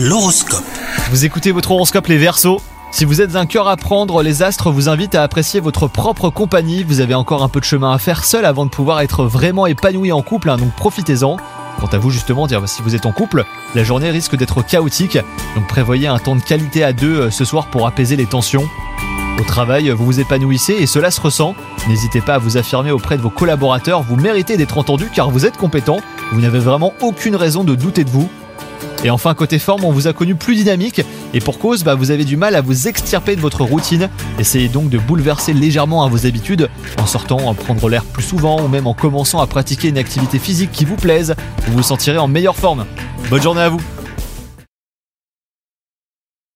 L'horoscope. Vous écoutez votre horoscope les Verseaux. Si vous êtes un cœur à prendre, les astres vous invitent à apprécier votre propre compagnie. Vous avez encore un peu de chemin à faire seul avant de pouvoir être vraiment épanoui en couple, hein, donc profitez-en. Quant à vous justement, dire si vous êtes en couple, la journée risque d'être chaotique, donc prévoyez un temps de qualité à deux euh, ce soir pour apaiser les tensions. Au travail, vous vous épanouissez et cela se ressent. N'hésitez pas à vous affirmer auprès de vos collaborateurs, vous méritez d'être entendu car vous êtes compétent, vous n'avez vraiment aucune raison de douter de vous. Et enfin, côté forme, on vous a connu plus dynamique, et pour cause, bah, vous avez du mal à vous extirper de votre routine. Essayez donc de bouleverser légèrement à vos habitudes, en sortant, à prendre l'air plus souvent, ou même en commençant à pratiquer une activité physique qui vous plaise, vous vous sentirez en meilleure forme. Bonne journée à vous